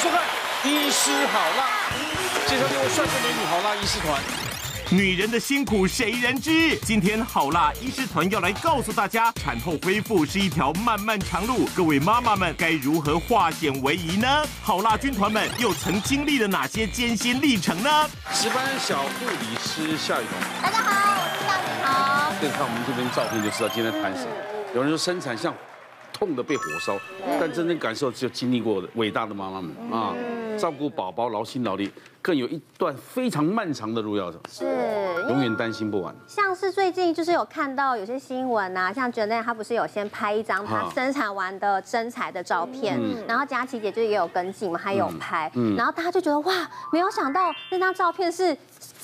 收看《医师好辣》，介绍六位帅哥美女好辣医师团。女人的辛苦谁人知？今天好辣医师团要来告诉大家，产后恢复是一条漫漫长路，各位妈妈们该如何化险为夷呢？好辣军团们又曾经历了哪些艰辛历程呢？值班小护理师夏雨桐，大家好，我是夏雨桐。可以看我们这边照片就知道今天谈什么。有人说生产像痛的被火烧，但真正感受只有经历过的伟大的妈妈们啊，照顾宝宝劳心劳力。更有一段非常漫长的路要走，是。永远担心不完。像是最近就是有看到有些新闻啊，像 Janet 她不是有先拍一张她生产完的真材的照片，然后佳琪姐就也有跟进嘛，还有拍，然后大家就觉得哇，没有想到那张照片是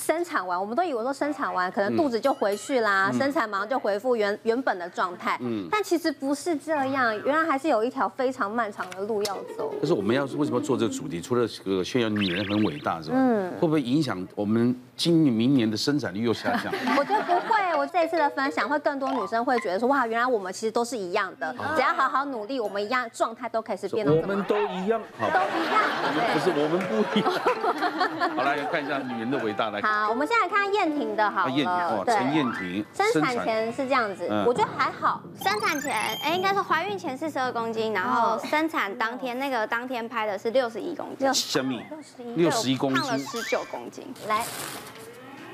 生产完，我们都以为说生产完可能肚子就回去啦，生产马上就恢复原原本的状态，嗯但其实不是这样，原来还是有一条非常漫长的路要走。可是我们要为什么做这个主题？除了这个炫耀女人很伟大。嗯，会不会影响我们今年明年的生产率又下降？我觉得不会。我这一次的分享会更多女生会觉得说，哇，原来我们其实都是一样的，只要好好努力，我们一样状态都可以是变得。我们都一样，好，都一样。不是我们不一样。好，来看一下女人的伟大来。好，我们先来看燕婷的，好。燕婷，哇，陈燕婷。生产前是这样子，我觉得还好。生产前，哎，应该是怀孕前四十二公斤，然后生产当天那个当天拍的是六十一公斤。六十一，六十一公斤，胖了十九公斤。来。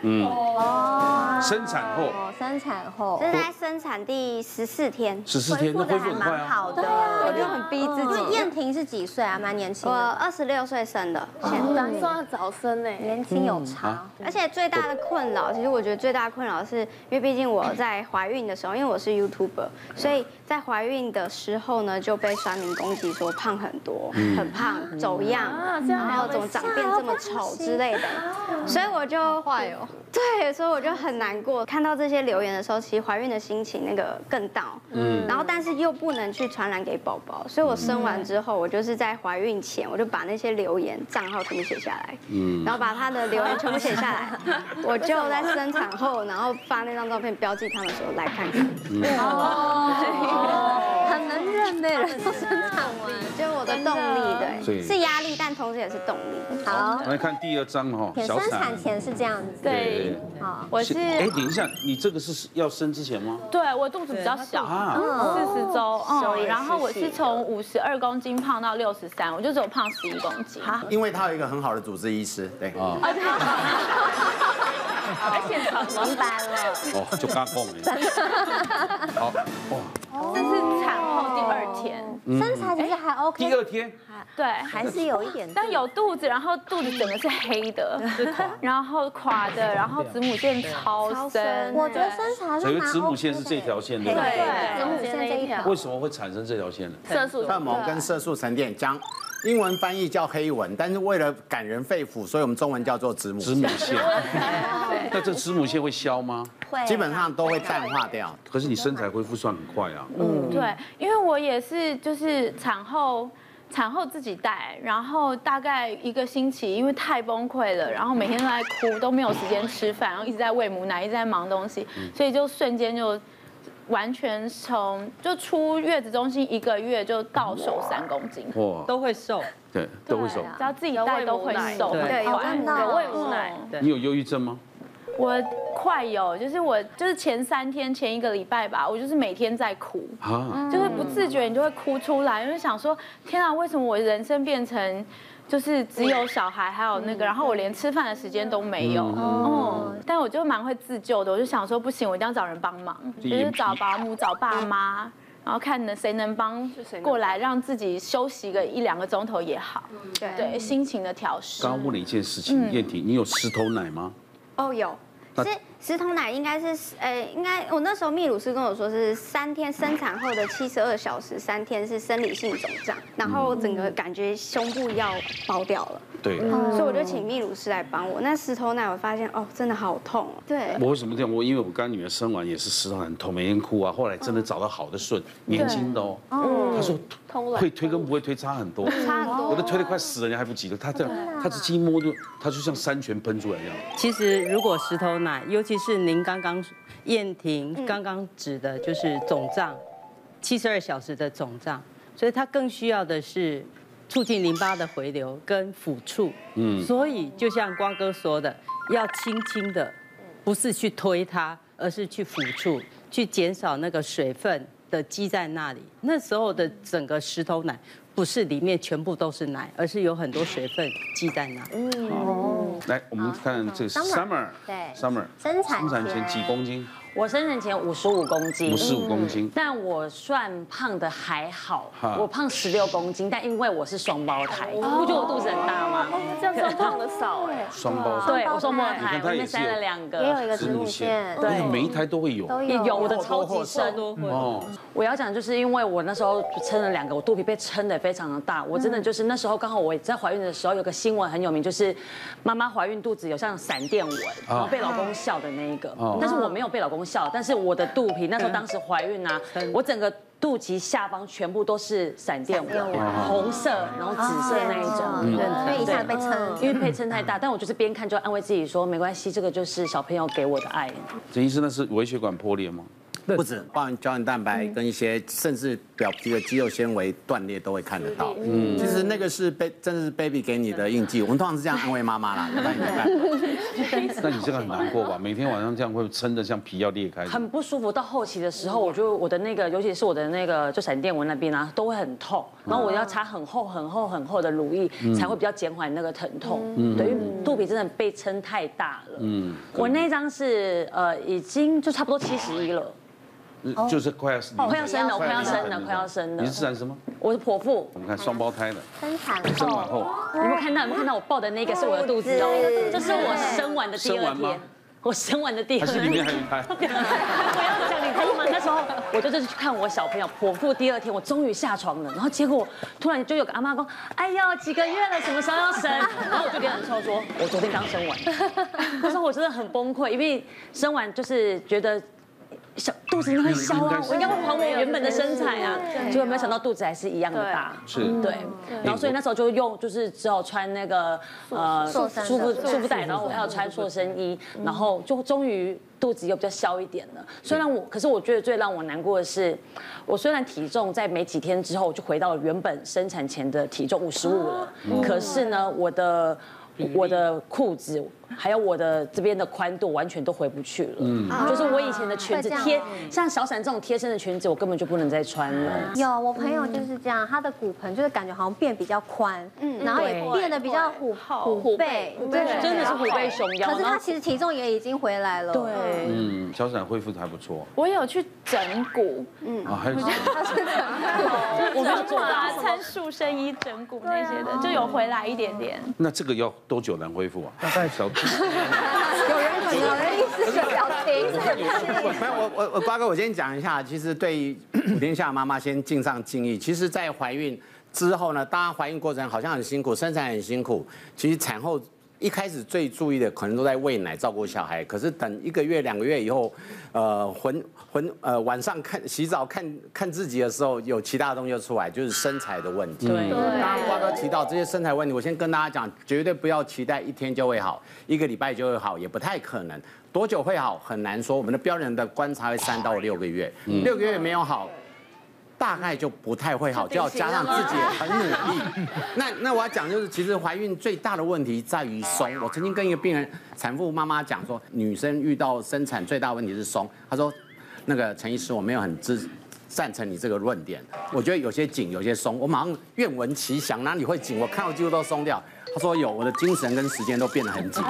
嗯。哦，生产后，生产后，这是在生产第十四天，十四天都恢复很快啊，好的，我就很逼自己。燕婷是几岁啊？蛮年轻，我二十六岁生的，现在算早生呢，年轻有差。而且最大的困扰，其实我觉得最大的困扰是因为毕竟我在怀孕的时候，因为我是 YouTuber，所以在怀孕的时候呢就被酸民攻击说胖很多，很胖，走样，然后怎么长变这么丑之类的，所以我就坏哦。对，所以我就很难过。看到这些留言的时候，其实怀孕的心情那个更 down。嗯。然后，但是又不能去传染给宝宝，所以我生完之后，我就是在怀孕前，我就把那些留言账号全部写下来。嗯。然后把他的留言全部写下来，我就在生产后，然后发那张照片标记他们说来看看。哦。很能认的人生产完，就我的动力，对，是压力，但同时也是动力。好，我们来看第二张哈，生产前是这样子。对。好，我是哎，等一下，你这个是要生之前吗？对，我肚子比较小，四十周，嗯，然后我是从五十二公斤胖到六十三，我就只有胖十一公斤。因为他有一个很好的主治医师，对。啊。来 现场明白了。哦，就刚讲的。好，哇，这是产后第二天，身材其实还 OK。第二天。对，还是有一点，但有肚子，然后肚子整个是黑的，然后垮的，然后子母线超深。我觉得身材是蛮 OK 的。所以子母线是这条线，对，子母线这一条。为什么会产生这条线呢？色素、荷尔蒙跟色素沉淀，将英文翻译叫黑纹，但是为了感人肺腑，所以我们中文叫做子母子母线。那这子母线会消吗？会，基本上都会淡化掉。可是你身材恢复算很快啊。嗯，对，因为我也是，就是产后。产后自己带，然后大概一个星期，因为太崩溃了，然后每天都在哭，都没有时间吃饭，然后一直在喂母奶，一直在忙东西，所以就瞬间就完全从就出月子中心一个月就到手三公斤，哇，都会瘦，对，都会瘦，只要自己带都会瘦，对，有喂母奶，你有忧郁症吗？我快有，就是我就是前三天前一个礼拜吧，我就是每天在哭，啊。就是不自觉你就会哭出来，因为想说天啊，为什么我人生变成就是只有小孩还有那个，然后我连吃饭的时间都没有，嗯，但我就蛮会自救的，我就想说不行，我一定要找人帮忙，就是找保姆、找爸妈，然后看能谁能帮过来，让自己休息个一两个钟头也好，对。对，心情的调试。刚刚问了一件事情，燕婷，你有石头奶吗？哦，有，是石头奶，应该是，呃，应该我那时候泌乳师跟我说是三天生产后的七十二小时，三天是生理性肿胀，然后整个感觉胸部要爆掉了。对，所以我就请泌乳师来帮我。那石头奶，我发现哦，真的好痛。对，我为什么这样？我因为我刚女儿生完也是石头很痛，每天哭啊。后来真的找到好的顺，年轻的哦。他说会推跟不会推差很多，差很多。我都推得快死了，人家还不急了。他这样，他只一摸就，他就像山泉喷出来一样。其实如果石头奶，尤其是您刚刚燕婷刚刚指的，就是肿胀，七十二小时的肿胀，所以他更需要的是促进淋巴的回流跟抚触。嗯，所以就像光哥说的，要轻轻的，不是去推它，而是去抚触，去减少那个水分的积在那里。那时候的整个石头奶。不是里面全部都是奶，而是有很多水分积在那。嗯哦，来，我们看这个 Summer，对，Summer，生产生产前几公斤？我生产前五十五公斤，五十五公斤，但我算胖的还好，我胖十六公斤，但因为我是双胞胎，不觉得我肚子很大吗？这样算胖的少哎，双胞胎，对，我双胞胎，我里面生了两个，也有一个子母线，对，每一胎都会有，有。我的超级深哦。我要讲就是因为我那时候撑了两个，我肚皮被撑得非常的大，我真的就是那时候刚好我在怀孕的时候有个新闻很有名，就是妈妈怀孕肚子有像闪电纹，然后被老公笑的那一个，但是我没有被老公笑，但是我的。肚皮那时候当时怀孕啊，我整个肚脐下方全部都是闪电纹，红色然后紫色那一种，所以一下被撑，因为被撑太大。但我就是边看就安慰自己说，没关系，这个就是小朋友给我的爱。陈医生，那是微血管破裂吗？不止，包含胶原蛋白跟一些甚至表皮的肌肉纤维断裂都会看得到。嗯，其实那个是 baby，真的是 baby 给你的印记。我们通常是这样安慰妈妈啦 那你这个很难过吧？每天晚上这样会撑得像皮要裂开。很不舒服。到后期的时候，我就我的那个，尤其是我的那个就闪电纹那边啊，都会很痛。然后我要擦很厚很厚很厚的乳液，才会比较减缓那个疼痛。嗯，等于肚皮真的被撑太大了。嗯，我那张是呃已经就差不多七十一了。就是快要快要生了，快要生了，快要生了。你是产什么？我是剖腹。我们看双胞胎的。生产后。生完后。有没有看到？有没有看到我抱的那个是我的肚子哦？这是我生完的第二天。我生完的第二天。还是里面还有一胎？我要讲你听吗？那时候我就是去看我小朋友剖腹第二天，我终于下床了。然后结果突然就有个阿妈说：“哎呦，几个月了，什么时候要生？” 然后我就跟人说：“说我昨天刚生完。”那时候我真的很崩溃，因为生完就是觉得。小肚子会消啊，我应该会还我原本的身材啊，结果没有想到肚子还是一样的大，是，对，然后所以那时候就用就是只有穿那个呃束缚束缚带，然后我还要穿塑身衣，然后就终于肚子又比较消一点了。虽然我，可是我觉得最让我难过的是，我虽然体重在没几天之后就回到了原本生产前的体重五十五了，可是呢，我的我的裤子。还有我的这边的宽度完全都回不去了，嗯，就是我以前的裙子贴，像小闪这种贴身的裙子，我根本就不能再穿了。有，我朋友就是这样，他的骨盆就是感觉好像变比较宽，嗯，然后也变得比较虎虎背，对，真的是虎背熊腰。可是他其实体重也已经回来了，对，嗯，小闪恢复的还不错。我有去整骨，嗯，啊，还有整骨，我没有做到穿塑身衣整骨那些的，就有回来一点点。那这个要多久能恢复啊？大概小。有人可能有人一直是表情。没有，我我我瓜哥，我先讲一下。其实对于普天下妈妈先敬上敬意。其实，在怀孕之后呢，当然怀孕过程好像很辛苦，生产很辛苦。其实产后。一开始最注意的可能都在喂奶、照顾小孩，可是等一个月、两个月以后，呃，浑浑呃晚上看洗澡看看自己的时候，有其他的东西就出来，就是身材的问题。对，刚刚瓜哥提到这些身材问题，我先跟大家讲，绝对不要期待一天就会好，一个礼拜就会好，也不太可能。多久会好很难说，我们的标准的观察会三到六个月，六个月没有好。大概就不太会好，就要加上自己也很努力。那那我要讲就是，其实怀孕最大的问题在于松。我曾经跟一个病人产妇妈妈讲说，女生遇到生产最大问题是松。她说，那个陈医师，我没有很支赞成你这个论点。我觉得有些紧，有些松。我马上愿闻其详，哪里会紧？我看到几乎都松掉。她说有，我的精神跟时间都变得很紧。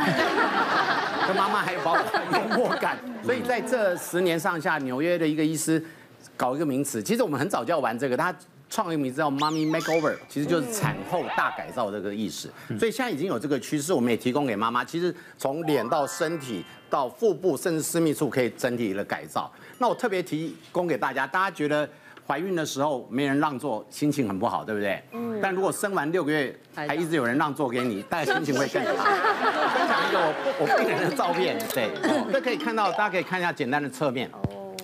跟妈妈还有包括幽默感。所以在这十年上下，纽约的一个医师。搞一个名词，其实我们很早就要玩这个，他创一个名字叫 “mommy makeover”，其实就是产后大改造这个意思。所以现在已经有这个趋势，我们也提供给妈妈。其实从脸到身体到腹部，甚至私密处，可以整体的改造。那我特别提供给大家，大家觉得怀孕的时候没人让座，心情很不好，对不对？嗯。但如果生完六个月还一直有人让座给你，大家心情会更好。分享一个我我病人的照片，对，这可以看到，大家可以看一下简单的侧面。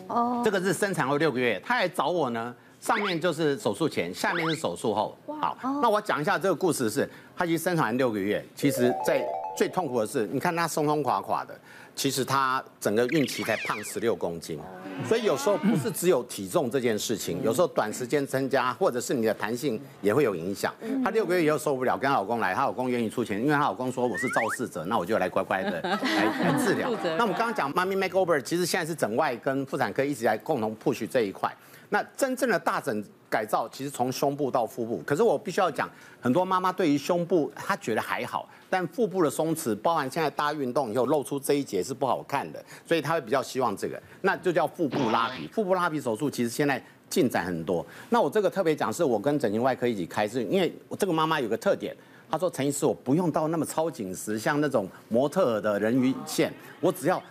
哦，这个是生产后六个月，他来找我呢，上面就是手术前，下面是手术后。好，那我讲一下这个故事是，他其实生产六个月，其实在最痛苦的是，你看他松松垮垮的，其实他整个孕期才胖十六公斤，所以有时候不是只有体重这件事情，有时候短时间增加，或者是你的弹性也会有影响。她六个月以后受不了，跟她老公来，她老公愿意出钱，因为她老公说我是肇事者，那我就来乖乖的来 来治疗。那我们刚刚讲妈咪 makeover，其实现在是整外跟妇产科一直在共同 push 这一块。那真正的大整改造，其实从胸部到腹部。可是我必须要讲，很多妈妈对于胸部她觉得还好，但腹部的松弛，包含现在大运动以后露出这一节是不好看的，所以她会比较希望这个，那就叫腹部拉皮。腹部拉皮手术其实现在进展很多。那我这个特别讲，是我跟整形外科一起开，是因为我这个妈妈有个特点，她说陈医师，我不用到那么超紧实，像那种模特的人鱼线，我只要。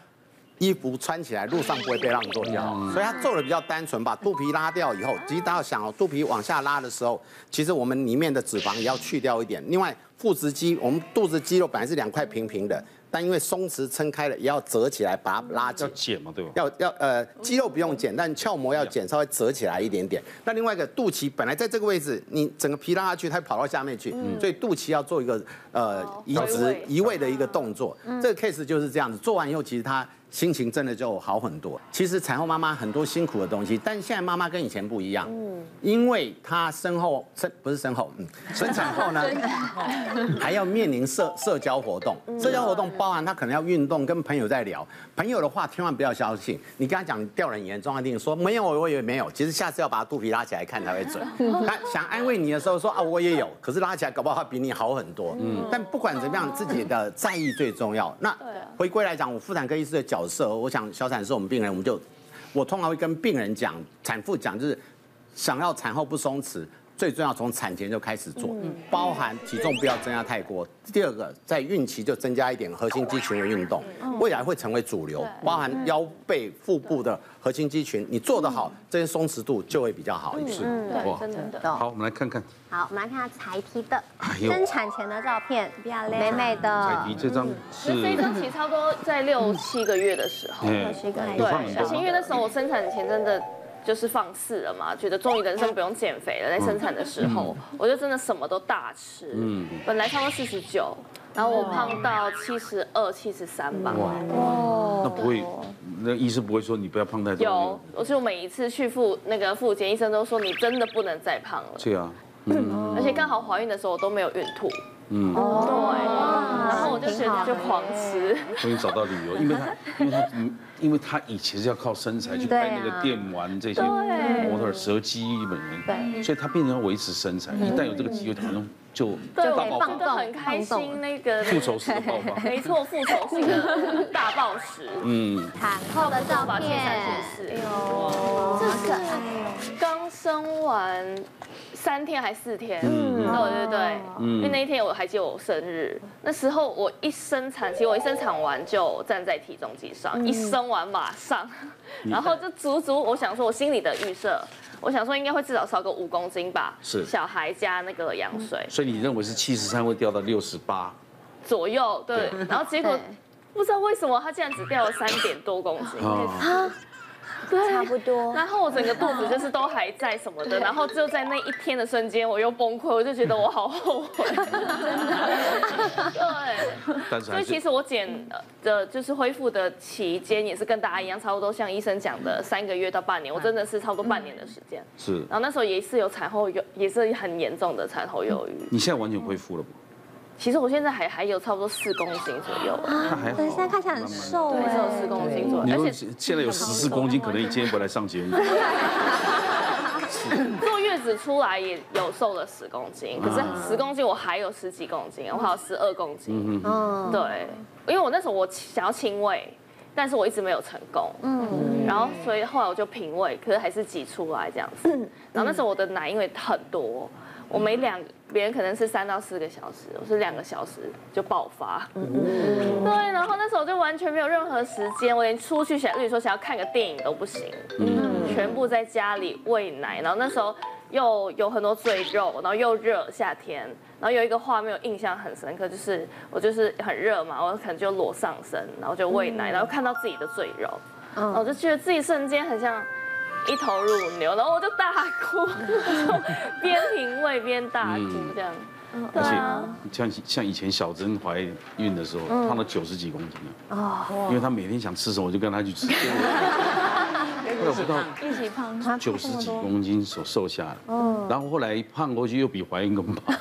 衣服穿起来，路上不会被让座掉，所以他做的比较单纯，把肚皮拉掉以后，其实大家要想哦，肚皮往下拉的时候，其实我们里面的脂肪也要去掉一点。另外，腹直肌，我们肚子肌肉本来是两块平平的。但因为松弛撑开了，也要折起来把它拉紧。要剪嘛，对吧？要要呃，肌肉不用剪，但鞘膜要剪，稍微折起来一点点。那另外一个肚脐本来在这个位置，你整个皮拉下去，它跑到下面去，所以肚脐要做一个呃移植移位的一个动作。这个 case 就是这样子，做完以后其实他心情真的就好很多。其实产后妈妈很多辛苦的东西，但现在妈妈跟以前不一样，因为她身后生不是身后，嗯，生产后呢，还要面临社社交活动，社交活动。包含她可能要运动，跟朋友在聊，朋友的话千万不要相信。你跟他讲掉人严重，他一定说没有，我以为没有。其实下次要把他肚皮拉起来看才会准。他想安慰你的时候说啊，我也有，可是拉起来搞不好他比你好很多。嗯。但不管怎么样，自己的在意最重要。那回归来讲，我妇产科医师的角色，我想小产是我们病人，我们就我通常会跟病人讲，产妇讲，就是想要产后不松弛。最重要从产前就开始做，包含体重不要增加太多。第二个，在孕期就增加一点核心肌群的运动，未来会成为主流。包含腰背、腹部的核心肌群，你做得好，这些松弛度就会比较好一些。对，真的。好，我们来看看。好，我们来看下才提的生产前的照片，漂亮，美美的。彩提这张是这张其实差不多在六七个月的时候，六七个月。对，而且因为那时候我生产前真的。就是放肆了嘛，觉得终于人生不用减肥了。在生产的时候，我就真的什么都大吃。嗯，本来差不多四十九，然后我胖到七十二、七十三吧。哇，那不会，那医生不会说你不要胖太多。有，我就每一次去妇那个妇检，医生都说你真的不能再胖了。对啊，而且刚好怀孕的时候我都没有孕吐。嗯，对，然后我就觉得就狂吃。终于找到理由，因为他，因为他，因为他以前是要靠身材去拍那个电玩这些模特蛇姬本人，所以他变成要维持身材。一旦有这个机会，好像就大爆发，就很开心那个 复仇式的爆发，没错，复仇式的大暴食。嗯，产后的照片，哎呦，这可爱，刚生完。三天还四天，嗯，对对对，因为那一天我还记得我生日，那时候我一生产，其实我一生产完就站在体重机上，一生完马上，然后就足足，我想说我心里的预设，我想说应该会至少少个五公斤吧，是。小孩加那个羊水，所以你认为是七十三会掉到六十八？左右，对，然后结果不知道为什么他竟然只掉了三点多公斤。对，差不多。然后我整个肚子就是都还在什么的，然后就在那一天的瞬间，我又崩溃，我就觉得我好后悔。真的。对。所以其实我减的，就是恢复的期间也是跟大家一样，差不多像医生讲的三个月到半年，我真的是超过半年的时间。是。然后那时候也是有产后忧，也是很严重的产后忧郁。你现在完全恢复了吗？其实我现在还还有差不多四公斤左右，啊，可是现在看起来很瘦，哎，只有四公斤左右，而且现在有十四公斤，可能你今天不来上节目。坐月子出来也有瘦了十公斤，可是十公斤我还有十几公斤，我还有十二公斤，嗯，对，因为我那时候我想要亲喂，但是我一直没有成功，嗯，然后所以后来我就平喂，可是还是挤出来这样子，然后那时候我的奶因为很多。我每两别人可能是三到四个小时，我是两个小时就爆发。嗯，对，然后那时候就完全没有任何时间，我连出去想，比如说想要看个电影都不行，嗯，全部在家里喂奶。然后那时候又有很多赘肉，然后又热，夏天，然后有一个画面我印象很深刻，就是我就是很热嘛，我可能就裸上身，然后就喂奶，然后看到自己的赘肉，然后我就觉得自己瞬间很像。一头乳牛，然后我就大哭，边瓶喂边大哭这样。而且像像以前小珍怀孕的时候，胖了九十几公斤了。哦。因为她每天想吃什么，我就跟她去吃。我不到一起胖，九十几公斤所瘦下来。嗯。然后后来胖过去又比怀孕更胖。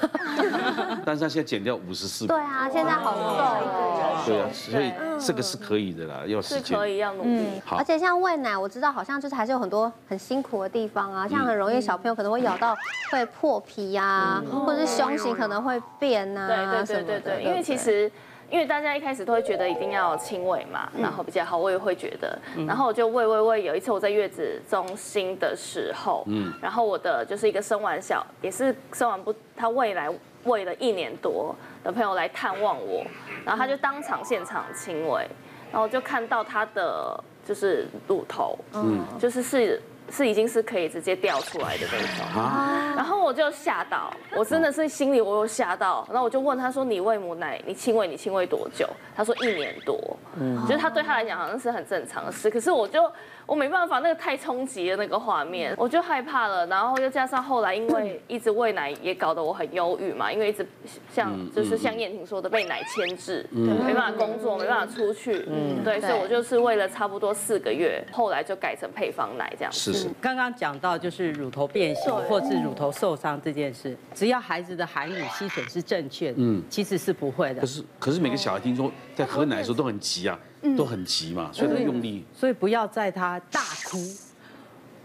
但是她现在减掉五十四。对啊，现在好瘦。对啊，所以这个是可以的啦，要时间。可以要努力。好。而且像喂奶，我知道好像就是还是有很多很辛苦的地方啊，像很容易小朋友可能会咬到会破皮呀，或者是胸型可能会变啊。对对对对对，因为其实。因为大家一开始都会觉得一定要亲喂嘛，然后比较好，我也会觉得，然后我就喂喂喂。有一次我在月子中心的时候，嗯，然后我的就是一个生完小，也是生完不，他未来喂了一年多的朋友来探望我，然后他就当场现场亲喂，然后就看到他的就是乳头，嗯，就是是。是已经是可以直接掉出来的那种，然后我就吓到，我真的是心里我有吓到，然后我就问他说：“你喂母奶，你亲喂你亲喂多久？”他说：“一年多。”嗯，就是他对他来讲好像是很正常的事，可是我就。我没办法，那个太冲击了那个画面，我就害怕了。然后又加上后来因为一直喂奶，也搞得我很忧郁嘛。因为一直像就是像燕婷说的，被奶牵制，没办法工作，没办法出去。嗯，对，所以我就是喂了差不多四个月，后来就改成配方奶这样。是是。刚刚讲到就是乳头变形或是乳头受伤这件事，只要孩子的含乳吸吮是正确的，嗯，其实是不会的。可是可是每个小孩听说在喝奶的时候都很急啊。都很急嘛，所以他用力，所以不要在他大哭、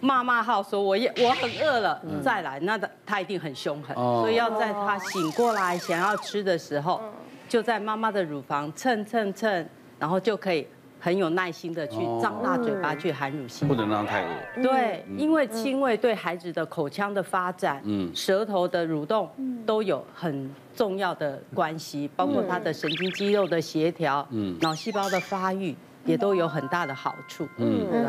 骂骂号说我也我很饿了再来，那他他一定很凶狠，所以要在他醒过来想要吃的时候，就在妈妈的乳房蹭蹭蹭，然后就可以。很有耐心的去张大嘴巴去含乳吸，不能让他太饿。对，因为亲喂对孩子的口腔的发展、舌头的蠕动都有很重要的关系，包括他的神经肌肉的协调、嗯脑细胞的发育也都有很大的好处。嗯，对。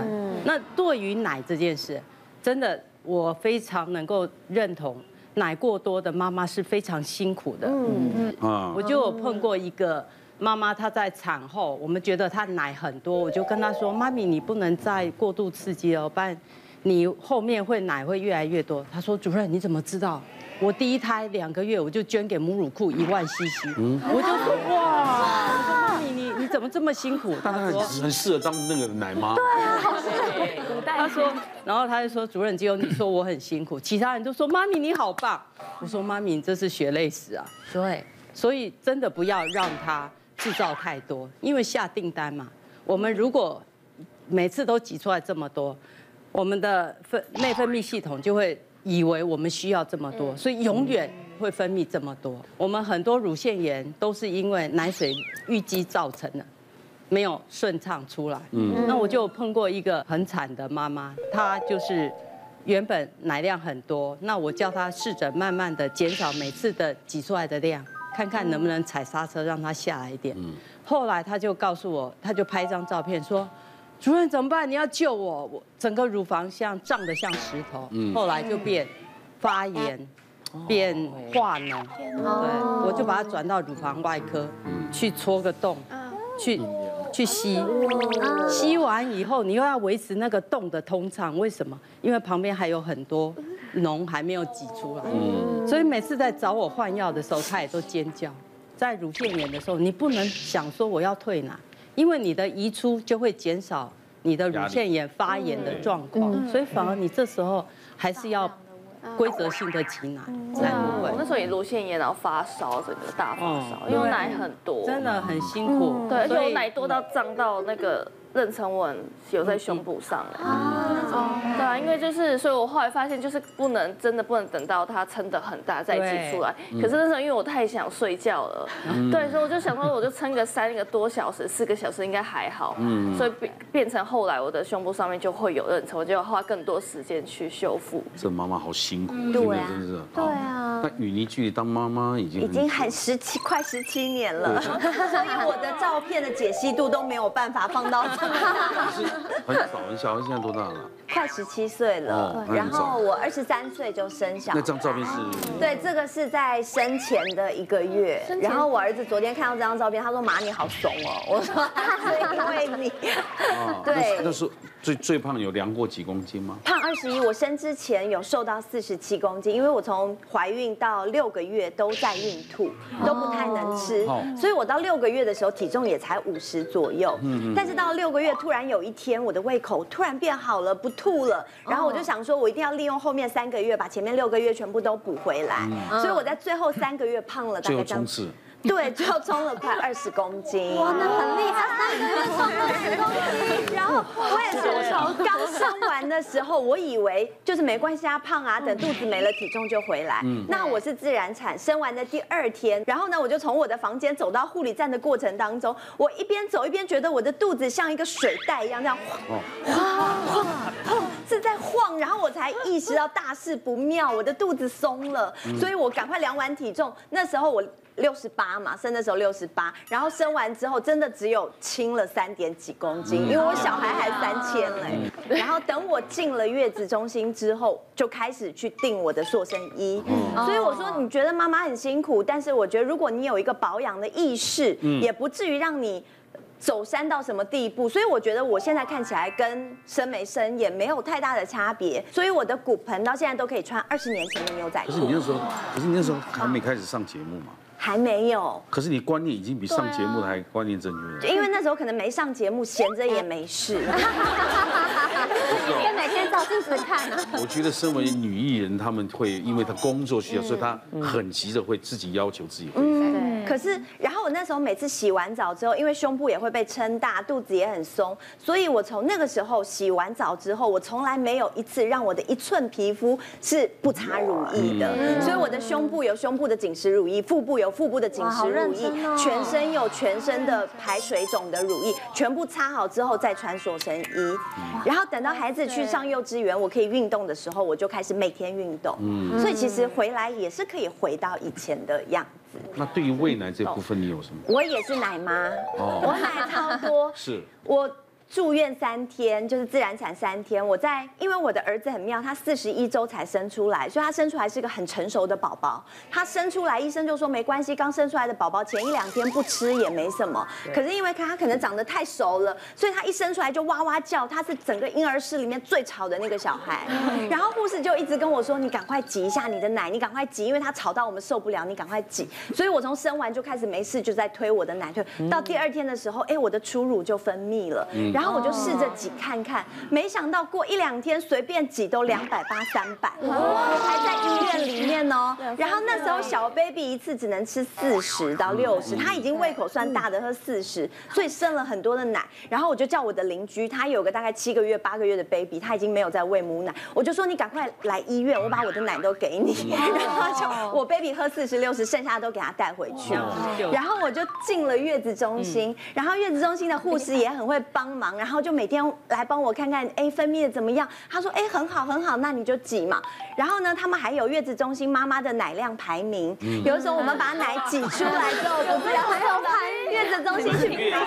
那对于奶这件事，真的我非常能够认同，奶过多的妈妈是非常辛苦的。嗯嗯，我就有碰过一个。妈妈她在产后，我们觉得她奶很多，我就跟她说：“妈咪，你不能再过度刺激哦，不然你后面会奶会越来越多。”他说：“主任，你怎么知道？我第一胎两个月我就捐给母乳库一万 CC。”我就说：“哇！”我说：“妈咪，你你怎么这么辛苦？”他说：“很适合当那个奶妈。”对啊，好辛苦。他说，然后他就说：“主任，只有你说我很辛苦，其他人都说妈咪你好棒。”我说：“妈咪，你这是血泪史啊。”对，所以真的不要让他。制造太多，因为下订单嘛。我们如果每次都挤出来这么多，我们的分内分泌系统就会以为我们需要这么多，所以永远会分泌这么多。我们很多乳腺炎都是因为奶水淤积造成的，没有顺畅出来。嗯，那我就碰过一个很惨的妈妈，她就是原本奶量很多，那我叫她试着慢慢的减少每次的挤出来的量。看看能不能踩刹车，让它下来一点。后来她就告诉我，她就拍一张照片说：“主任怎么办？你要救我！我整个乳房像胀得像石头。”后来就变发炎，变化脓。对，我就把它转到乳房外科，去戳个洞，去去吸。吸完以后，你又要维持那个洞的通畅，为什么？因为旁边还有很多。脓还没有挤出来，所以每次在找我换药的时候，他也都尖叫。在乳腺炎的时候，你不能想说我要退奶，因为你的移出就会减少你的乳腺炎发炎的状况，所以反而你这时候还是要规则性的挤奶才不会。我那时候也乳腺炎，然后发烧，整个大发烧，因为奶很多，真的很辛苦。对，而且我奶多到胀到那个。妊娠纹有在胸部上啊，对啊，因为就是，所以我后来发现，就是不能真的不能等到它撑得很大再挤出来。可是那时候因为我太想睡觉了，对，所以我就想说，我就撑个三个多小时、四个小时应该还好。嗯所以变变成后来我的胸部上面就会有妊娠，纹就要花更多时间去修复。这妈妈好辛苦，对啊，真的是。对啊。那雨妮距离当妈妈已经已经很十七快十七年了，所以我的照片的解析度都没有办法放到。是很早，你小孩现在多大了？快十七岁了。然后我二十三岁就生小孩。那张照片是？对，这个是在生前的一个月。然后我儿子昨天看到这张照片，他说：“妈，你好怂哦。”我说：“是因为你。” 对。那时候最最胖有量过几公斤吗？胖二十一，我生之前有瘦到四十七公斤，因为我从怀孕到六个月都在孕吐，都不太能吃，所以我到六个月的时候体重也才五十左右。嗯但是到六个月突然有一天我的胃口突然变好了，不吐了，然后我就想说我一定要利用后面三个月把前面六个月全部都补回来，所以我在最后三个月胖了大概这样子。对，就冲了快二十公斤。哇，那很厉害，冲二十公斤。然后我也是从刚生完的时候，我以为就是没关系啊，胖啊，等肚子没了体重就回来。那我是自然产，生完的第二天，然后呢，我就从我的房间走到护理站的过程当中，我一边走一边觉得我的肚子像一个水袋一样这样晃晃晃，是在晃，然后我才意识到大事不妙，我的肚子松了，所以我赶快量完体重，那时候我。六十八嘛，生的时候六十八，然后生完之后真的只有轻了三点几公斤，因为我小孩还三千嘞。然后等我进了月子中心之后，就开始去订我的塑身衣。嗯所以我说，你觉得妈妈很辛苦，但是我觉得如果你有一个保养的意识，嗯也不至于让你走山到什么地步。所以我觉得我现在看起来跟生没生也没有太大的差别。所以我的骨盆到现在都可以穿二十年前的牛仔裤。可是你那时候，可是你那时候还没开始上节目嘛？还没有，可是你观念已经比上节目的还观念正确了。因为那时候可能没上节目，闲着也没事。跟每天照镜子看啊。我觉得身为女艺人，他们会因为她工作需要，所以她很急着会自己要求自己恢复。嗯，可是然后我那时候每次洗完澡之后，因为胸部也会被撑大，肚子也很松，所以我从那个时候洗完澡之后，我从来没有一次让我的一寸皮肤是不擦乳液的。所以我的胸部有胸部的紧实乳液，腹部有。腹部的紧实乳液，全身有全身的排水肿的乳液，全部擦好之后再穿塑身衣，然后等到孩子去上幼稚园，我可以运动的时候，我就开始每天运动。所以其实回来也是可以回到以前的样子。那对于喂奶这部分，你有什么？我也是奶妈，我奶超多。是我。住院三天，就是自然产三天。我在，因为我的儿子很妙，他四十一周才生出来，所以他生出来是一个很成熟的宝宝。他生出来，医生就说没关系，刚生出来的宝宝前一两天不吃也没什么。可是因为他可能长得太熟了，所以他一生出来就哇哇叫，他是整个婴儿室里面最吵的那个小孩。然后护士就一直跟我说：“你赶快挤一下你的奶，你赶快挤，因为他吵到我们受不了，你赶快挤。”所以我从生完就开始没事，就在推我的奶，推到第二天的时候，哎，我的初乳就分泌了。然后我就试着挤看看，没想到过一两天随便挤都两百八三百，我还在医院里面哦。然后那时候小 baby 一次只能吃四十到六十，他已经胃口算大的，喝四十，所以剩了很多的奶。然后我就叫我的邻居，他有个大概七个月八个月的 baby，他已经没有在喂母奶，我就说你赶快来医院，我把我的奶都给你。然后就我 baby 喝四十六十，剩下的都给他带回去。然后我就进了月子中心，然后月子中心的护士也很会帮忙，然后就。每天来帮我看看，哎，分泌的怎么样？他说，哎，很好，很好，那你就挤嘛。然后呢，他们还有月子中心妈妈的奶量排名，有的时候我们把奶挤出来之后，不是要送到月子中心去比奶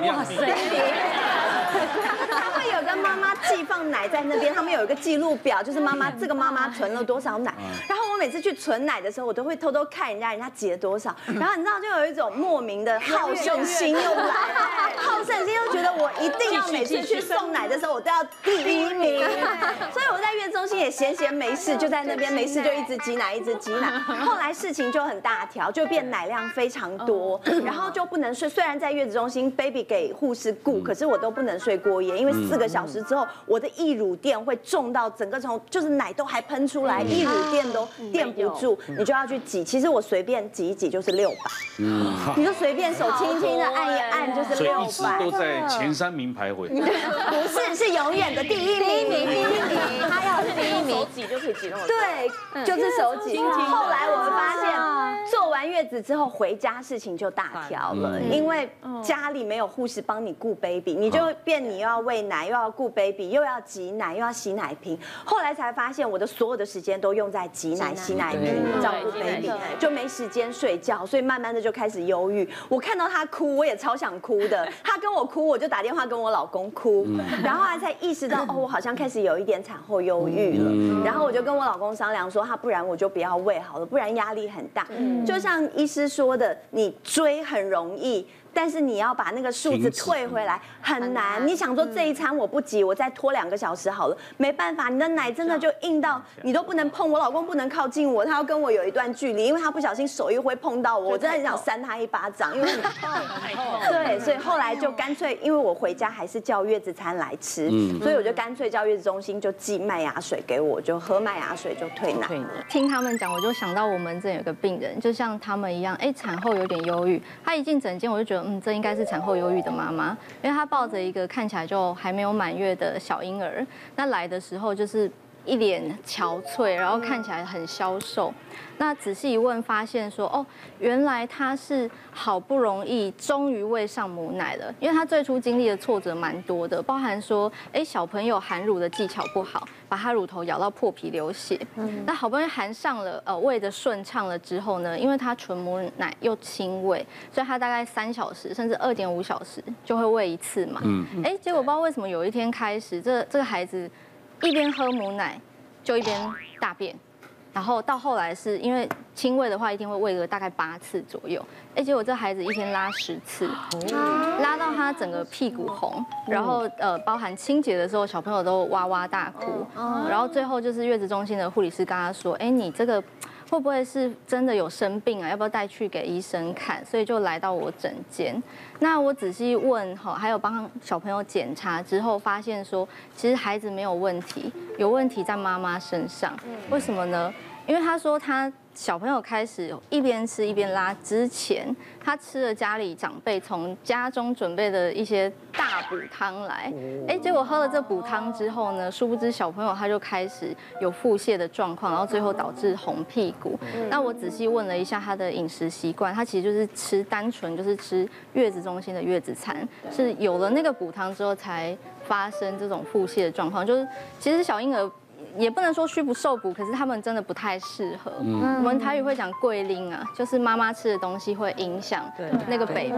量？哇塞！妈妈寄放奶在那边，他们有一个记录表，就是妈妈这个妈妈存了多少奶。然后我每次去存奶的时候，我都会偷偷看人家人家挤了多少。然后你知道，就有一种莫名的好胜心又来了，好胜心又觉得我一定要每次去送奶的时候，我都要第一名。所以我在月中心也闲闲没事，就在那边没事就一直挤奶，一直挤奶。后来事情就很大条，就变奶量非常多，然后就不能睡。虽然在月子中心，baby 给护士顾，可是我都不能睡过夜，因为四个小时之后，我的溢乳垫会重到整个从就是奶都还喷出来，溢乳垫都垫不住，你就要去挤。其实我随便挤一挤就是六百，嗯，你就随便手轻轻的按一按就是六百。所以一直都在前三名徘徊。不是，是永远的第一名，第一名，第一名，他要是第一名，手挤就可以挤那么多。对，就是手挤。后来我们发现，做完月子之后回家事情就大条了，因为家里没有护士帮你顾 baby，你就变你又要喂奶，又要顾 baby，又要挤奶，又要洗奶瓶。后来才发现，我的所有的时间都用在挤奶、洗奶瓶、照顾 baby，就没时间睡觉，所以慢慢的就开始忧郁。我看到他哭，我也超想哭的。他跟我哭，我就打电话跟我老公哭，然后他才意识到，哦，我好像开始有一点产后忧郁了。然后我就跟我老公商量说，他不然我就不要喂好了，不然压力很大。就像医师说的，你追很容易。但是你要把那个数字退回来很难。你想说这一餐我不急，我再拖两个小时好了，没办法，你的奶真的就硬到你都不能碰，我老公不能靠近我，他要跟我有一段距离，因为他不小心手一挥碰到我，我真的很想扇他一巴掌，因为很 痛。对，所以后来就干脆，因为我回家还是叫月子餐来吃，所以我就干脆叫月子中心就寄麦芽水给我，就喝麦芽水就退奶。听他们讲，我就想到我们这有个病人，就像他们一样，哎，产后有点忧郁。他一进诊间，我就觉得，嗯，这应该是产后忧郁的妈妈，因为她抱着一个看起来就还没有满月的小婴儿。那来的时候就是一脸憔悴，然后看起来很消瘦。那仔细一问，发现说哦，原来他是好不容易终于喂上母奶了，因为他最初经历的挫折蛮多的，包含说，哎，小朋友含乳的技巧不好，把他乳头咬到破皮流血。嗯。那好不容易含上了，呃，喂的顺畅了之后呢，因为他纯母奶又亲喂，所以他大概三小时甚至二点五小时就会喂一次嘛。嗯。哎，结果不知道为什么有一天开始，这这个孩子一边喝母奶就一边大便。然后到后来是因为亲喂的话，一天会喂个大概八次左右。哎，结果这孩子一天拉十次，拉到他整个屁股红，然后呃，包含清洁的时候，小朋友都哇哇大哭。然后最后就是月子中心的护理师跟他说：“哎，你这个会不会是真的有生病啊？要不要带去给医生看？”所以就来到我诊间。那我仔细问哈，还有帮小朋友检查之后，发现说其实孩子没有问题，有问题在妈妈身上。为什么呢？因为他说他小朋友开始一边吃一边拉之前，他吃了家里长辈从家中准备的一些大补汤来，哎，结果喝了这补汤之后呢，殊不知小朋友他就开始有腹泻的状况，然后最后导致红屁股。那我仔细问了一下他的饮食习惯，他其实就是吃单纯就是吃月子中心的月子餐，是有了那个补汤之后才发生这种腹泻的状况，就是其实小婴儿。也不能说虚不受补，可是他们真的不太适合。嗯，我们台语会讲桂林啊，就是妈妈吃的东西会影响那个 baby。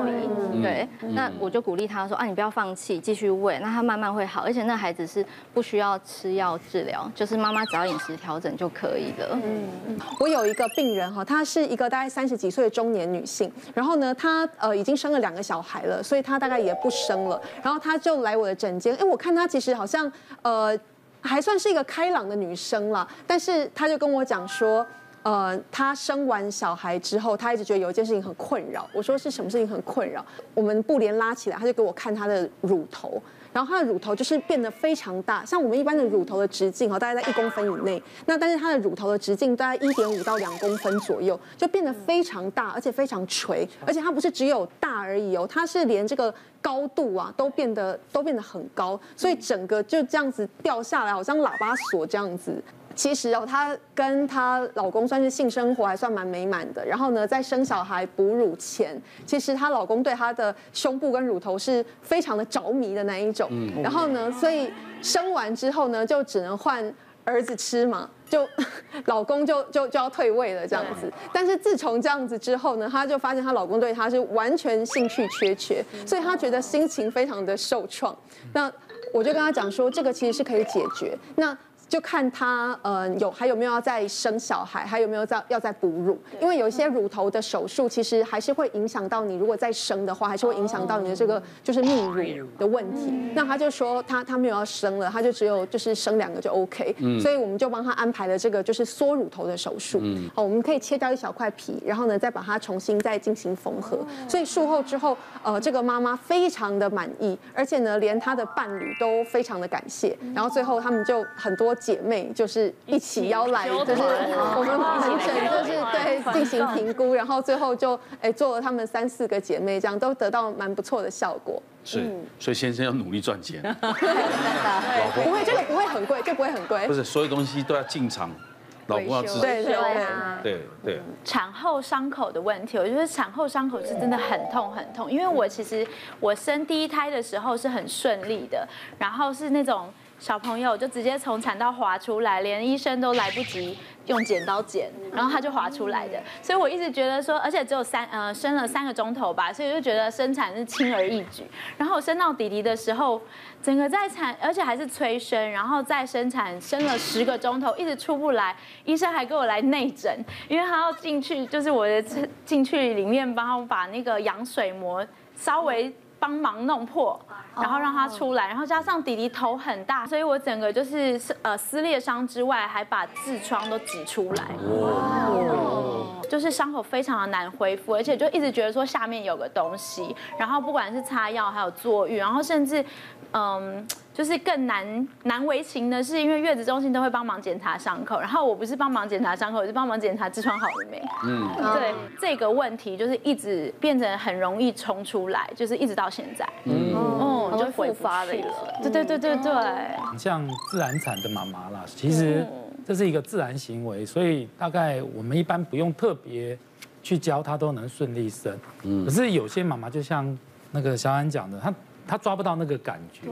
对，那我就鼓励他说啊，你不要放弃，继续喂，那他慢慢会好。而且那孩子是不需要吃药治疗，就是妈妈只要饮食调整就可以了。嗯，我有一个病人哈，她是一个大概三十几岁的中年女性，然后呢，她呃已经生了两个小孩了，所以她大概也不生了，然后她就来我的诊间，哎，我看她其实好像呃。还算是一个开朗的女生了，但是她就跟我讲说，呃，她生完小孩之后，她一直觉得有一件事情很困扰。我说是什么事情很困扰？我们布帘拉起来，她就给我看她的乳头。然后它的乳头就是变得非常大，像我们一般的乳头的直径哈，大概在一公分以内。那但是它的乳头的直径大概一点五到两公分左右，就变得非常大，而且非常垂。而且它不是只有大而已哦，它是连这个高度啊都变得都变得很高，所以整个就这样子掉下来，好像喇叭锁这样子。其实哦，她跟她老公算是性生活还算蛮美满的。然后呢，在生小孩哺乳前，其实她老公对她的胸部跟乳头是非常的着迷的那一种。然后呢，所以生完之后呢，就只能换儿子吃嘛，就 老公就就就要退位了这样子。但是自从这样子之后呢，她就发现她老公对她是完全兴趣缺缺，所以她觉得心情非常的受创。那我就跟她讲说，这个其实是可以解决。那就看他呃有还有没有要再生小孩，还有没有在要再哺乳，因为有一些乳头的手术其实还是会影响到你，如果再生的话，还是会影响到你的这个就是泌乳的问题。那他就说他他没有要生了，他就只有就是生两个就 OK，所以我们就帮他安排了这个就是缩乳头的手术。好，我们可以切掉一小块皮，然后呢再把它重新再进行缝合。所以术后之后，呃，这个妈妈非常的满意，而且呢连她的伴侣都非常的感谢。然后最后他们就很多。姐妹就是一起邀来，就是我们门诊就是对进行评估，然后最后就哎做了他们三四个姐妹，这样都得到蛮不错的效果。是，所以先生要努力赚钱。老婆不会，这个不会很贵，就不会很贵。不是，所有东西都要进场，老公要自己。对对对对。产后伤口的问题，我觉得产后伤口是真的很痛很痛，因为我其实我生第一胎的时候是很顺利的，然后是那种。小朋友就直接从产道滑出来，连医生都来不及用剪刀剪，然后他就滑出来的。所以我一直觉得说，而且只有三呃生了三个钟头吧，所以就觉得生产是轻而易举。然后我生到弟弟的时候，整个在产，而且还是催生，然后在生产生了十个钟头，一直出不来，医生还给我来内诊，因为他要进去，就是我的进去里面帮我把那个羊水膜稍微。帮忙弄破，然后让他出来，然后加上弟弟头很大，所以我整个就是呃撕裂伤之外，还把痔疮都挤出来，就是伤口非常的难恢复，而且就一直觉得说下面有个东西，然后不管是擦药还有坐浴，然后甚至。嗯，就是更难难为情的是，因为月子中心都会帮忙检查伤口，然后我不是帮忙检查伤口，我是帮忙检查痔疮好了没。嗯，对，这个问题就是一直变成很容易冲出来，就是一直到现在。嗯，哦，就复发了。对对对对对。像自然产的妈妈啦，其实这是一个自然行为，所以大概我们一般不用特别去教她都能顺利生。嗯，可是有些妈妈就像那个小安讲的，她。他抓不到那个感觉，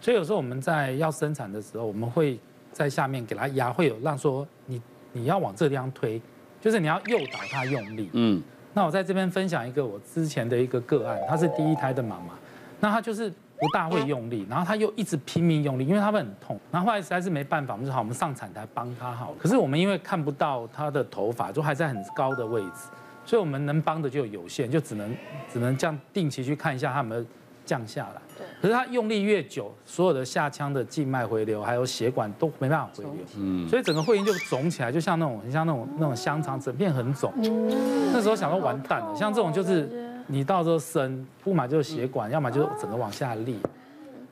所以有时候我们在要生产的时候，我们会在下面给他压，会有让说你你要往这地方推，就是你要诱导他用力。嗯，那我在这边分享一个我之前的一个个案，她是第一胎的妈妈，那她就是不大会用力，然后她又一直拼命用力，因为她会很痛，然后后来实在是没办法，我们就好，我们上产台帮她好，可是我们因为看不到她的头发，就还在很高的位置，所以我们能帮的就有限，就只能只能这样定期去看一下他们。降下来，可是他用力越久，所有的下腔的静脉回流还有血管都没办法回流，嗯，所以整个会阴就肿起来，就像那种很像那种那种香肠，整片很肿。那时候想说完蛋了，像这种就是你到时候生，不嘛就是血管，要么就是整个往下裂。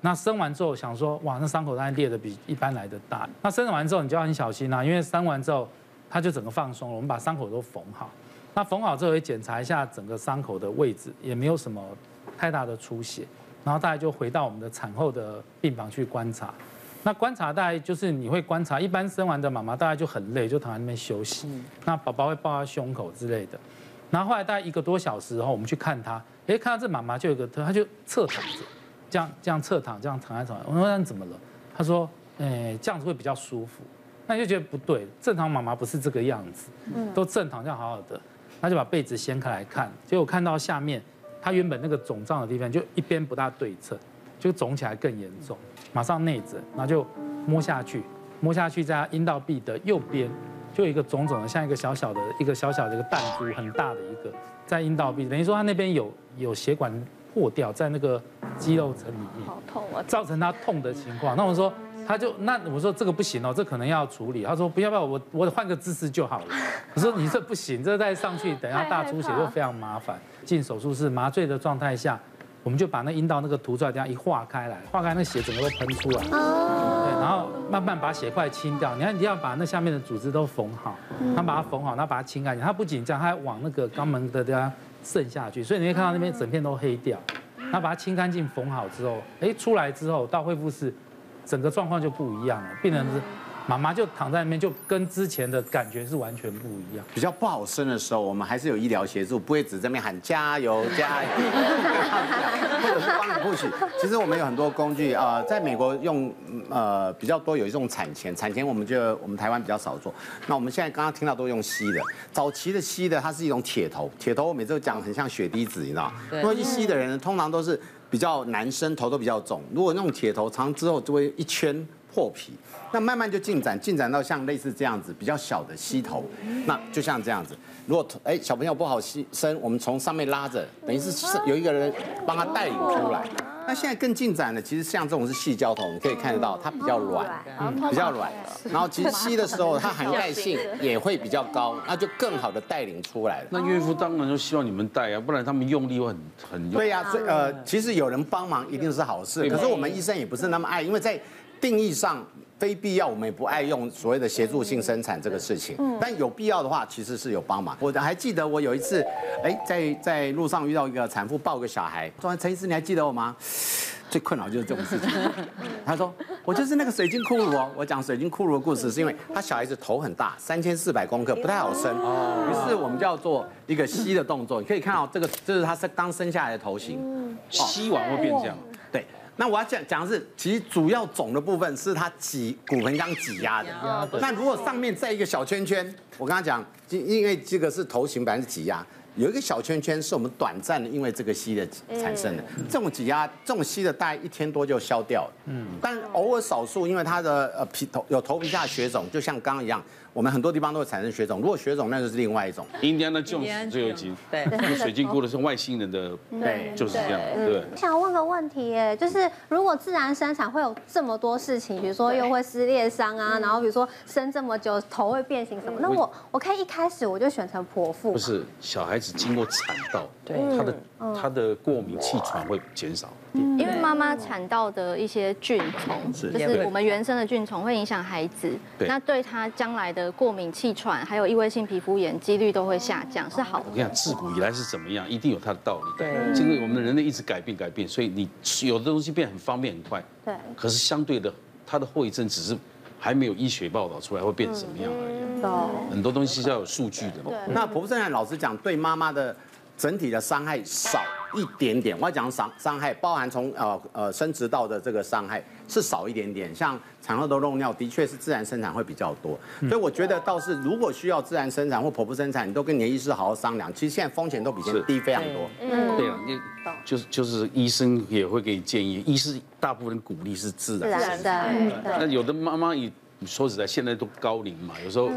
那生完之后想说，哇，那伤口当然裂的比一般来的大。那生完之后你就要很小心啊，因为生完之后它就整个放松了，我们把伤口都缝好。那缝好之后也检查一下整个伤口的位置，也没有什么。太大的出血，然后大概就回到我们的产后的病房去观察。那观察大概就是你会观察，一般生完的妈妈大概就很累，就躺在那边休息。那宝宝会抱在胸口之类的。然后后来大概一个多小时后，我们去看他，哎，看到这妈妈就有个，他就侧躺着，这样这样侧躺，这样躺在床上。我说那怎么了？他说，哎，这样子会比较舒服。那就觉得不对，正常妈妈不是这个样子，都正躺这样好好的。他就把被子掀开来看，结果看到下面。他原本那个肿胀的地方就一边不大对称，就肿起来更严重，马上内诊，然后就摸下去，摸下去在阴道壁的右边就有一个肿肿的，像一个小小的一个小小的一个弹珠，很大的一个在阴道壁，等于说他那边有有血管破掉在那个肌肉层里面，好痛啊，造成他痛的情况。那我说。他就那我说这个不行哦，这可能要处理。他说不要不要，我我换个姿势就好了。我说你这不行，这再 上去等一下大出血又非常麻烦。进手术室麻醉的状态下，我们就把那阴道那个涂出来，这样一化开来，化开那血整个都喷出来。哦。对，然后慢慢把血块清掉。你看你要把那下面的组织都缝好，他把它缝好，他把它清干净。他不仅这样，他还往那个肛门的地方渗下去，所以你会看到那边整片都黑掉。他把它清干净缝好之后，哎，出来之后到恢复室。整个状况就不一样了，病人是妈妈就躺在那边，就跟之前的感觉是完全不一样。比较不好生的时候，我们还是有医疗协助，不会只在那边喊加油加油，或者是帮你 push。其实我们有很多工具啊，在美国用呃比较多有一种产钳，产钳我们就我们台湾比较少做。那我们现在刚刚听到都用吸的，早期的吸的它是一种铁头，铁头我每次都讲很像血滴子，你知道？因为一吸的人通常都是。比较男生头都比较肿，如果那种铁头长之后就会一圈破皮，那慢慢就进展，进展到像类似这样子比较小的吸头，那就像这样子。如果哎小朋友不好吸生，我们从上面拉着，等于是有一个人帮他带领出来。那现在更进展的，其实像这种是细胶头，你可以看得到它比较软，比较软。然后其实吸的时候，它涵盖性 也会比较高，那就更好的带领出来了。那孕妇当然就希望你们带啊，不然他们用力会很很用。对呀，所以呃，其实有人帮忙一定是好事。可是我们医生也不是那么爱，因为在定义上。非必要，我们也不爱用所谓的协助性生产这个事情。但有必要的话，其实是有帮忙。我还记得我有一次，哎，在在路上遇到一个产妇抱个小孩，说：“陈医师，你还记得我吗？”最困扰就是这种事情。他说：“我就是那个水晶骷髅哦。”我讲水晶骷髅的故事，是因为他小孩子头很大，三千四百公克，不太好生。于是我们就要做一个吸的动作。你可以看到这个，这是他生刚生下来的头型。吸完会变这样。对。那我要讲讲的是，其实主要肿的部分是它挤骨盆腔挤压的。那如果上面再一个小圈圈，我刚刚讲，因因为这个是头型，本来是挤压。有一个小圈圈是我们短暂的，因为这个吸的产生的。这种挤压，这种吸的大概一天多就消掉了。嗯，但偶尔少数，因为它的呃皮头有头皮下血肿，就像刚刚一样。我们很多地方都会产生血肿，如果血肿那就是另外一种。印第安纳琼斯最后一集，对，水晶菇的是外星人的，对，就是这样，对。我想问个问题，哎，就是如果自然生产会有这么多事情，比如说又会撕裂伤啊，然后比如说生这么久头会变形什么，那我我可以一开始我就选成剖腹？不是，小孩子经过产道，对，他的他的过敏气喘会减少。因为妈妈产道的一些菌虫，就是我们原生的菌虫，会影响孩子。那对他将来的过敏、气喘，还有异位性皮肤炎几率都会下降，是好的。我跟你讲，自古以来是怎么样，一定有它的道理。对，这个我们的人类一直改变改变，所以你有的东西变很方便很快。对。可是相对的，它的后遗症只是还没有医学报道出来会变成什么样而已。很多东西是要有数据的。那剖腹生产老实讲，对妈妈的整体的伤害少。一点点，我要讲伤伤害，包含从呃呃生殖道的这个伤害是少一点点，像产后的漏尿，的确是自然生产会比较多，所以我觉得倒是如果需要自然生产或剖腹生产，你都跟你的医师好好商量，其实现在风险都比现在低非常多。嗯，对啊，你就是就是医生也会给你建议，医师大部分鼓励是自然生产，那有的妈妈也说实在现在都高龄嘛，有时候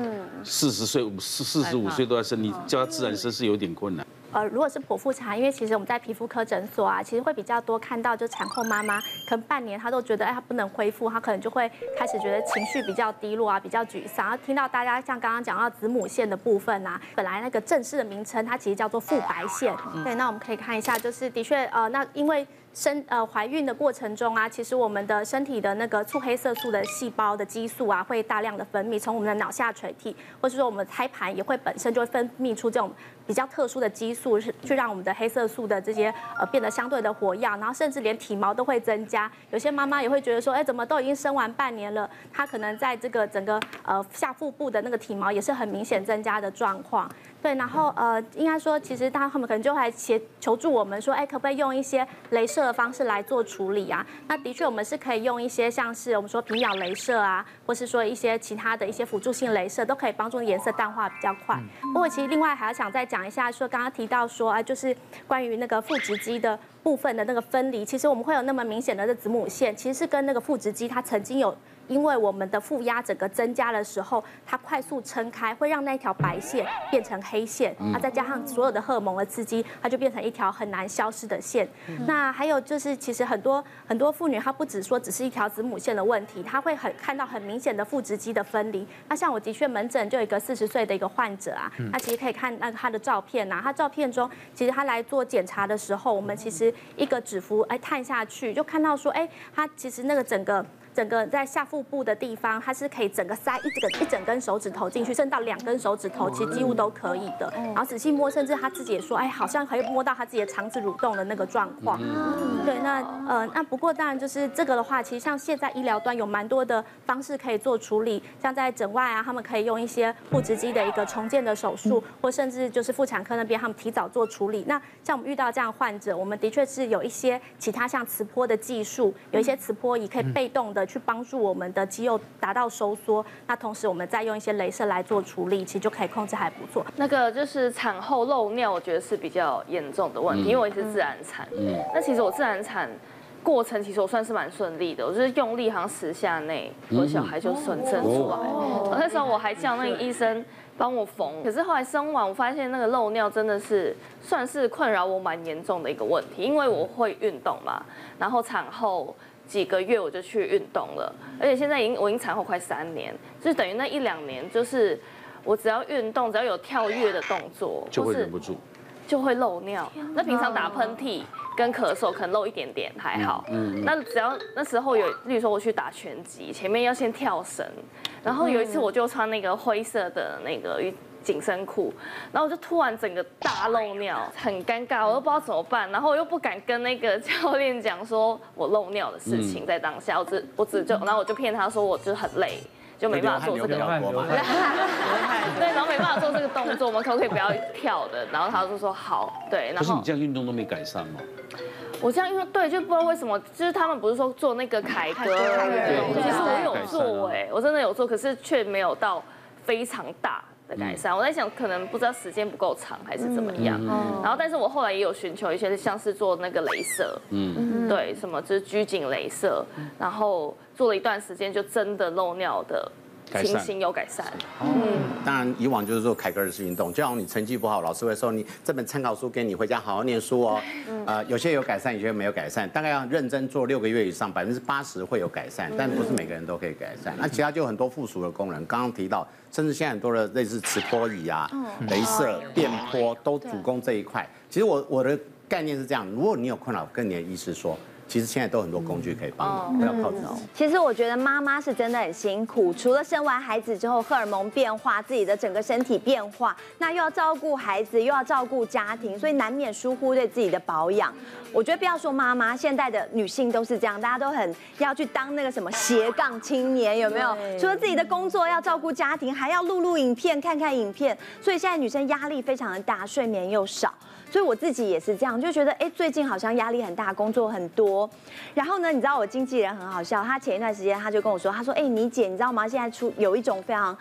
四十岁五四四十五岁都在生，你叫他自然生是有点困难。呃，如果是剖腹产，因为其实我们在皮肤科诊所啊，其实会比较多看到，就产后妈妈可能半年她都觉得，哎，她不能恢复，她可能就会开始觉得情绪比较低落啊，比较沮丧。然后听到大家像刚刚讲到子母线的部分啊，本来那个正式的名称它其实叫做腹白线。对，那我们可以看一下，就是的确，呃，那因为。生呃怀孕的过程中啊，其实我们的身体的那个促黑色素的细胞的激素啊，会大量的分泌，从我们的脑下垂体，或是说我们胎盘也会本身就会分泌出这种比较特殊的激素，是去让我们的黑色素的这些呃变得相对的活跃，然后甚至连体毛都会增加。有些妈妈也会觉得说，哎，怎么都已经生完半年了，她可能在这个整个呃下腹部的那个体毛也是很明显增加的状况。对，然后呃，应该说，其实他们可能就还协求助我们说，哎，可不可以用一些镭射的方式来做处理啊？那的确，我们是可以用一些像是我们说皮秒镭射啊，或是说一些其他的一些辅助性镭射，都可以帮助颜色淡化比较快。不过，其实另外还要想再讲一下，说刚刚提到说啊，就是关于那个腹直肌的部分的那个分离，其实我们会有那么明显的这子母线，其实是跟那个腹直肌它曾经有。因为我们的负压整个增加的时候，它快速撑开，会让那条白线变成黑线。啊再加上所有的荷尔蒙的刺激，它就变成一条很难消失的线。那还有就是，其实很多很多妇女，她不只说只是一条子母线的问题，她会很看到很明显的腹直肌的分离。那像我的确门诊就有一个四十岁的一个患者啊，那其实可以看那个他的照片呐，她照片中其实她来做检查的时候，我们其实一个指腹哎探下去，就看到说哎，她其实那个整个。整个在下腹部的地方，它是可以整个塞一整个一整根手指头进去，甚至到两根手指头，其实几乎都可以的。然后仔细摸，甚至他自己也说，哎，好像可以摸到他自己的肠子蠕动的那个状况。对，那呃，那不过当然就是这个的话，其实像现在医疗端有蛮多的方式可以做处理，像在诊外啊，他们可以用一些腹直肌的一个重建的手术，或甚至就是妇产科那边他们提早做处理。那像我们遇到这样患者，我们的确是有一些其他像磁波的技术，有一些磁波仪可以被动的。去帮助我们的肌肉达到收缩，那同时我们再用一些镭射来做处理，其实就可以控制还不错。那个就是产后漏尿，我觉得是比较严重的问题，因为我也是自然产。嗯。那其实我自然产过程其实我算是蛮顺利的，我就是用力好像十下内，我小孩就顺生出来。哦。那时候我还叫那个医生帮我缝，可是后来生完，我发现那个漏尿真的是算是困扰我蛮严重的一个问题，因为我会运动嘛，然后产后。几个月我就去运动了，而且现在已经我已经产后快三年，就等于那一两年，就是我只要运动，只要有跳跃的动作，就会忍不住，就会漏尿。那平常打喷嚏跟咳嗽可能漏一点点还好，嗯，那只要那时候有，例如说我去打拳击，前面要先跳绳，然后有一次我就穿那个灰色的那个紧身裤，然后我就突然整个大漏尿，很尴尬，我又不知道怎么办，然后我又不敢跟那个教练讲说我漏尿的事情，在当下，我只我只就，然后我就骗他说我就很累，就没办法做这个，对，然后没办法做这个动作，我们可不可以不要跳的？然后他就说好，对，然后可是你这样运动都没改善吗？我这样运动对，就不知道为什么，就是他们不是说做那个凯格尔，其实我有做哎，我真的有做，可是却没有到非常大的改善。我在想，可能不知道时间不够长还是怎么样。然后，但是我后来也有寻求一些，像是做那个镭射，嗯，对，什么就是拘谨镭射，然后做了一段时间，就真的漏尿的。情形有改善，嗯，当然以往就是说凯格尔式运动，就像你成绩不好，老师会说你这本参考书给你回家好好念书哦，呃，有些有改善，有些没有改善，大概要认真做六个月以上，百分之八十会有改善，但不是每个人都可以改善。那其他就很多附属的功能，刚刚提到，甚至现在很多的类似磁波仪啊、镭射、电波都主攻这一块。其实我我的概念是这样，如果你有困扰，跟你的医师说。其实现在都很多工具可以帮忙，不要靠自己。其实我觉得妈妈是真的很辛苦，除了生完孩子之后荷尔蒙变化，自己的整个身体变化，那又要照顾孩子，又要照顾家庭，所以难免疏忽对自己的保养。我觉得不要说妈妈，现在的女性都是这样，大家都很要去当那个什么斜杠青年，有没有？除了自己的工作要照顾家庭，还要录录影片、看看影片，所以现在女生压力非常的大，睡眠又少。所以我自己也是这样，就觉得哎，最近好像压力很大，工作很多。然后呢，你知道我经纪人很好笑，他前一段时间他就跟我说，他说：“哎，你姐，你知道吗？现在出有一种非常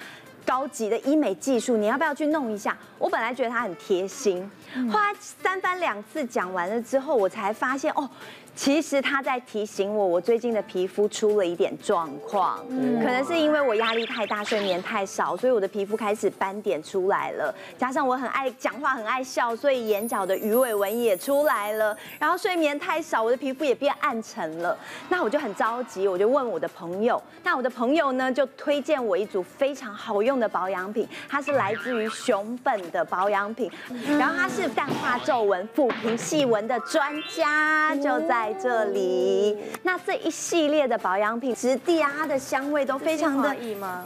高级的医美技术，你要不要去弄一下？”我本来觉得他很贴心，后来三番两次讲完了之后，我才发现哦。其实他在提醒我，我最近的皮肤出了一点状况，可能是因为我压力太大，睡眠太少，所以我的皮肤开始斑点出来了。加上我很爱讲话，很爱笑，所以眼角的鱼尾纹也出来了。然后睡眠太少，我的皮肤也变暗沉了。那我就很着急，我就问我的朋友。那我的朋友呢，就推荐我一组非常好用的保养品，它是来自于熊本的保养品，然后它是淡化皱纹、抚平细纹的专家，就在。在这里，那这一系列的保养品，质地啊，它的香味都非常的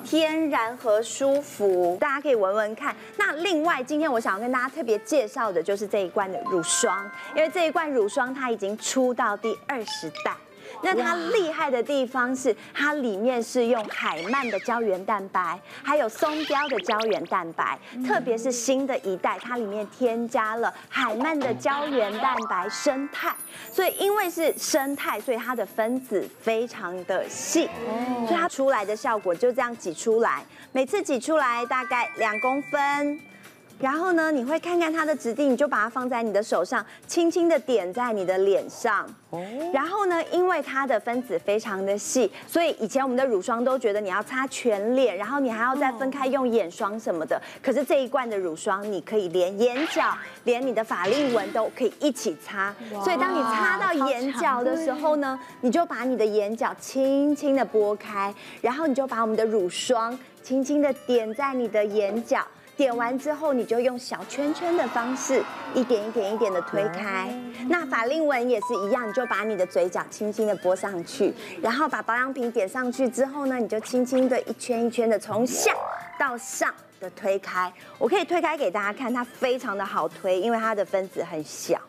天然和舒服，大家可以闻闻看。那另外，今天我想要跟大家特别介绍的就是这一罐的乳霜，因为这一罐乳霜它已经出到第二十代。那它厉害的地方是，它里面是用海曼的胶原蛋白，还有松标的胶原蛋白，特别是新的一代，它里面添加了海曼的胶原蛋白生态，所以因为是生态，所以它的分子非常的细，所以它出来的效果就这样挤出来，每次挤出来大概两公分。然后呢，你会看看它的质地，你就把它放在你的手上，轻轻的点在你的脸上。哦。然后呢，因为它的分子非常的细，所以以前我们的乳霜都觉得你要擦全脸，然后你还要再分开用眼霜什么的。可是这一罐的乳霜，你可以连眼角、连你的法令纹都可以一起擦。所以当你擦到眼角的时候呢，你就把你的眼角轻轻的拨开，然后你就把我们的乳霜轻轻的点在你的眼角。点完之后，你就用小圈圈的方式，一点一点一点的推开。那法令纹也是一样，你就把你的嘴角轻轻的拨上去，然后把保养品点上去之后呢，你就轻轻的一圈一圈的从下到上的推开。我可以推开给大家看，它非常的好推，因为它的分子很小。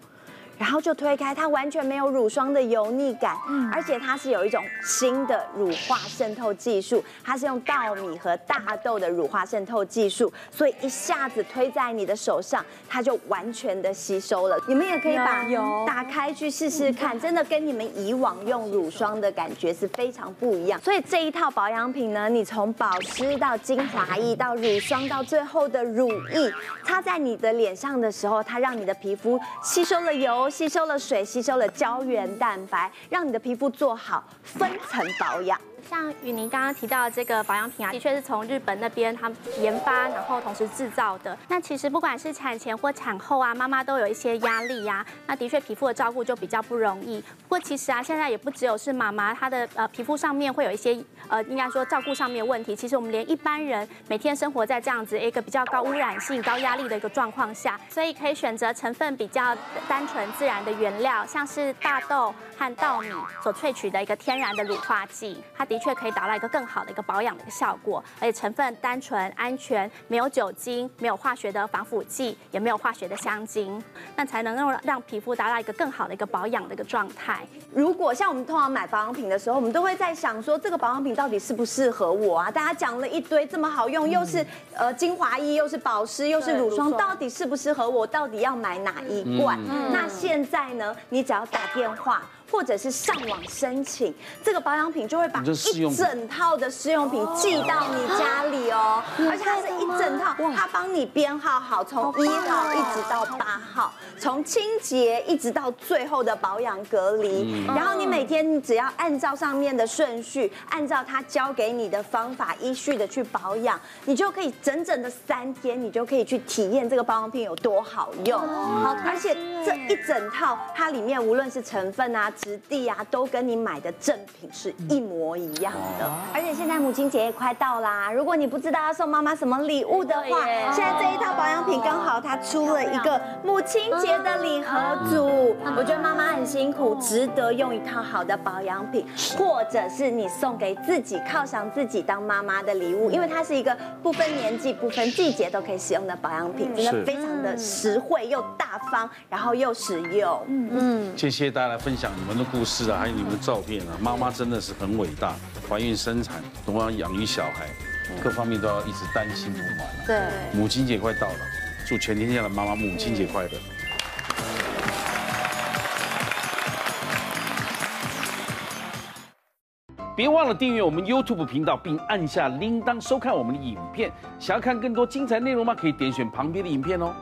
然后就推开，它完全没有乳霜的油腻感，而且它是有一种新的乳化渗透技术，它是用稻米和大豆的乳化渗透技术，所以一下子推在你的手上，它就完全的吸收了。你们也可以把打开去试试看，真的跟你们以往用乳霜的感觉是非常不一样。所以这一套保养品呢，你从保湿到精华液到乳霜到最后的乳液，擦在你的脸上的时候，它让你的皮肤吸收了油。吸收了水，吸收了胶原蛋白，让你的皮肤做好分层保养。像宇宁刚刚提到的这个保养品啊，的确是从日本那边他们研发，然后同时制造的。那其实不管是产前或产后啊，妈妈都有一些压力呀、那的确皮肤的照顾就比较不容易。不过其实啊，现在也不只有是妈妈，她的呃皮肤上面会有一些呃，应该说照顾上面的问题。其实我们连一般人每天生活在这样子一个比较高污染性、高压力的一个状况下，所以可以选择成分比较单纯自然的原料，像是大豆和稻米所萃取的一个天然的乳化剂，它的。的确可以达到一个更好的一个保养的一个效果，而且成分单纯、安全，没有酒精，没有化学的防腐剂，也没有化学的香精，那才能够让皮肤达到一个更好的一个保养的一个状态。如果像我们通常买保养品的时候，我们都会在想说，这个保养品到底适不适合我啊？大家讲了一堆这么好用，又是呃精华液，又是保湿，又是乳霜，到底适不适合我？到底要买哪一罐？那现在呢？你只要打电话。或者是上网申请这个保养品，就会把一整套的试用品寄到你家里哦，而且它是一整套，它帮你编号好，从一号一直到八号，从清洁一直到最后的保养隔离，然后你每天你只要按照上面的顺序，按照它教给你的方法依序的去保养，你就可以整整的三天，你就可以去体验这个保养品有多好用，好，而且这一整套它里面无论是成分啊。质地啊，都跟你买的正品是一模一样的。而且现在母亲节也快到啦，如果你不知道要送妈妈什么礼物的话，现在这一套保养品刚好它出了一个母亲节的礼盒组。我觉得妈妈很辛苦，值得用一套好的保养品，或者是你送给自己，犒赏自己当妈妈的礼物，因为它是一个不分年纪、不分季节都可以使用的保养品，真的非常的实惠又大方，然后又实用。嗯嗯，谢谢大家来分享你们的故事啊，还有你们的照片啊，妈妈真的是很伟大，怀孕生产，同样养育小孩，各方面都要一直担心不完。对，母亲节快到了，祝全天下的妈妈母亲节快乐。别忘了订阅我们 YouTube 频道，并按下铃铛收看我们的影片。想要看更多精彩内容吗？可以点选旁边的影片哦。